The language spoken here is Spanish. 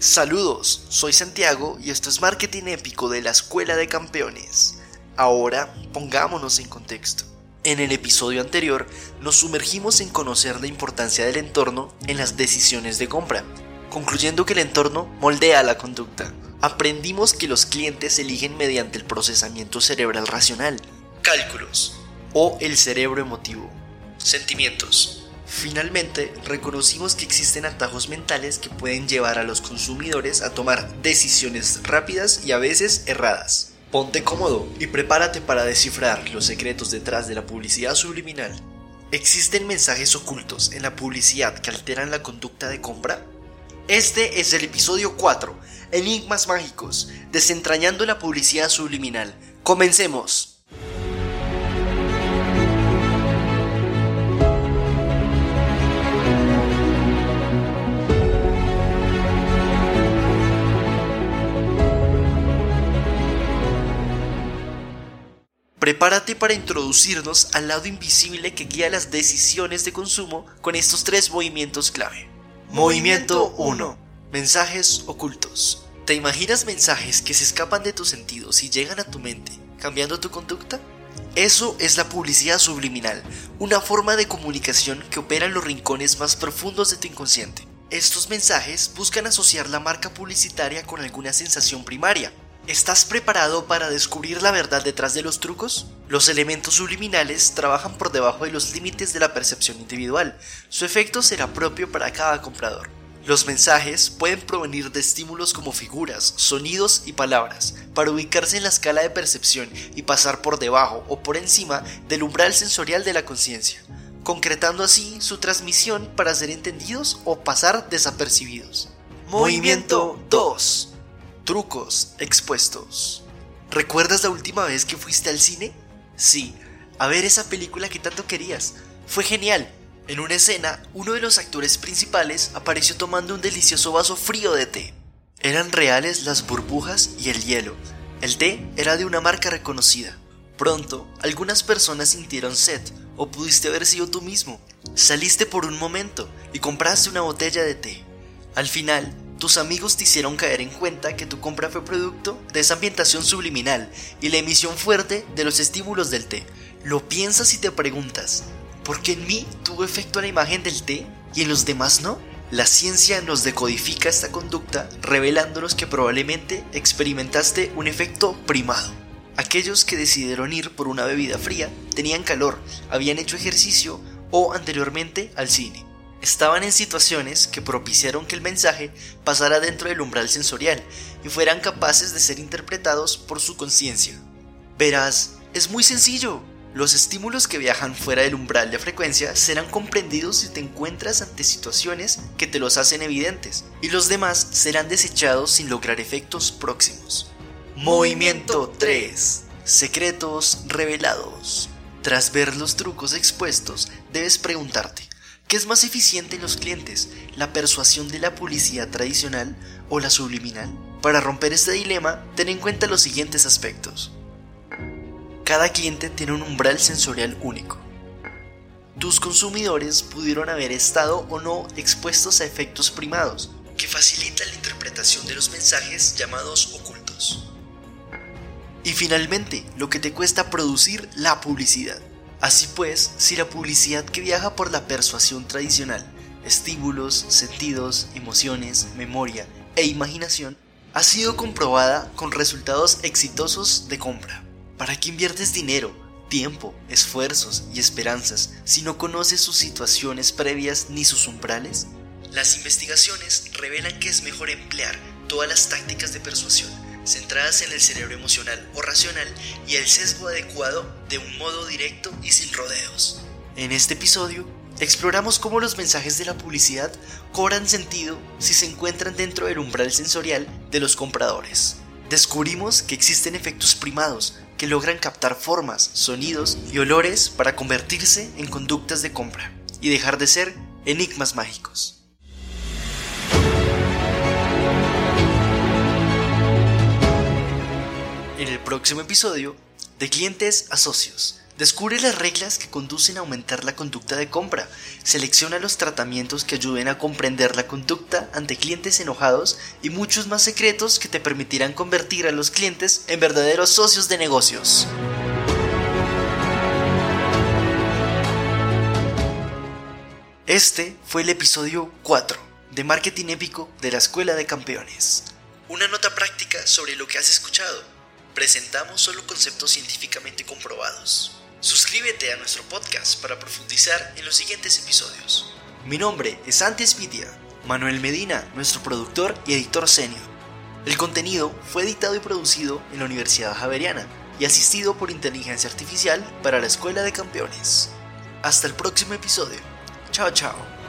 Saludos, soy Santiago y esto es Marketing Épico de la Escuela de Campeones. Ahora pongámonos en contexto. En el episodio anterior nos sumergimos en conocer la importancia del entorno en las decisiones de compra, concluyendo que el entorno moldea la conducta. Aprendimos que los clientes eligen mediante el procesamiento cerebral racional, cálculos o el cerebro emotivo, sentimientos. Finalmente, reconocimos que existen atajos mentales que pueden llevar a los consumidores a tomar decisiones rápidas y a veces erradas. Ponte cómodo y prepárate para descifrar los secretos detrás de la publicidad subliminal. ¿Existen mensajes ocultos en la publicidad que alteran la conducta de compra? Este es el episodio 4, Enigmas Mágicos, desentrañando la publicidad subliminal. Comencemos. Prepárate para introducirnos al lado invisible que guía las decisiones de consumo con estos tres movimientos clave. Movimiento 1. Mensajes ocultos. ¿Te imaginas mensajes que se escapan de tus sentidos y llegan a tu mente, cambiando tu conducta? Eso es la publicidad subliminal, una forma de comunicación que opera en los rincones más profundos de tu inconsciente. Estos mensajes buscan asociar la marca publicitaria con alguna sensación primaria, ¿Estás preparado para descubrir la verdad detrás de los trucos? Los elementos subliminales trabajan por debajo de los límites de la percepción individual. Su efecto será propio para cada comprador. Los mensajes pueden provenir de estímulos como figuras, sonidos y palabras, para ubicarse en la escala de percepción y pasar por debajo o por encima del umbral sensorial de la conciencia, concretando así su transmisión para ser entendidos o pasar desapercibidos. Movimiento 2 trucos expuestos. ¿Recuerdas la última vez que fuiste al cine? Sí, a ver esa película que tanto querías. Fue genial. En una escena, uno de los actores principales apareció tomando un delicioso vaso frío de té. Eran reales las burbujas y el hielo. El té era de una marca reconocida. Pronto, algunas personas sintieron sed, o pudiste haber sido tú mismo. Saliste por un momento y compraste una botella de té. Al final, tus amigos te hicieron caer en cuenta que tu compra fue producto de esa ambientación subliminal y la emisión fuerte de los estímulos del té. Lo piensas y te preguntas, ¿por qué en mí tuvo efecto la imagen del té y en los demás no? La ciencia nos decodifica esta conducta revelándonos que probablemente experimentaste un efecto primado. Aquellos que decidieron ir por una bebida fría tenían calor, habían hecho ejercicio o anteriormente al cine estaban en situaciones que propiciaron que el mensaje pasara dentro del umbral sensorial y fueran capaces de ser interpretados por su conciencia. Verás, es muy sencillo. Los estímulos que viajan fuera del umbral de frecuencia serán comprendidos si te encuentras ante situaciones que te los hacen evidentes, y los demás serán desechados sin lograr efectos próximos. Movimiento 3. Secretos revelados. Tras ver los trucos expuestos, debes preguntarte, ¿Qué es más eficiente en los clientes? ¿La persuasión de la publicidad tradicional o la subliminal? Para romper este dilema, ten en cuenta los siguientes aspectos. Cada cliente tiene un umbral sensorial único. Tus consumidores pudieron haber estado o no expuestos a efectos primados, que facilitan la interpretación de los mensajes llamados ocultos. Y finalmente, lo que te cuesta producir la publicidad. Así pues, si la publicidad que viaja por la persuasión tradicional, estímulos, sentidos, emociones, memoria e imaginación, ha sido comprobada con resultados exitosos de compra. ¿Para qué inviertes dinero, tiempo, esfuerzos y esperanzas si no conoces sus situaciones previas ni sus umbrales? Las investigaciones revelan que es mejor emplear todas las tácticas de persuasión centradas en el cerebro emocional o racional y el sesgo adecuado de un modo directo y sin rodeos. En este episodio, exploramos cómo los mensajes de la publicidad cobran sentido si se encuentran dentro del umbral sensorial de los compradores. Descubrimos que existen efectos primados que logran captar formas, sonidos y olores para convertirse en conductas de compra y dejar de ser enigmas mágicos. Próximo episodio, de clientes a socios, Descubre las reglas que conducen a aumentar la conducta de compra. Selecciona los tratamientos que ayuden a comprender la conducta ante clientes enojados y muchos más secretos que te permitirán convertir a los clientes en verdaderos socios de negocios. Este fue el episodio 4 de Marketing Épico de la Escuela de Campeones. Una nota práctica sobre lo que has escuchado. Presentamos solo conceptos científicamente comprobados. Suscríbete a nuestro podcast para profundizar en los siguientes episodios. Mi nombre es Antes Media, Manuel Medina, nuestro productor y editor senior. El contenido fue editado y producido en la Universidad Javeriana y asistido por inteligencia artificial para la Escuela de Campeones. Hasta el próximo episodio. Chao, chao.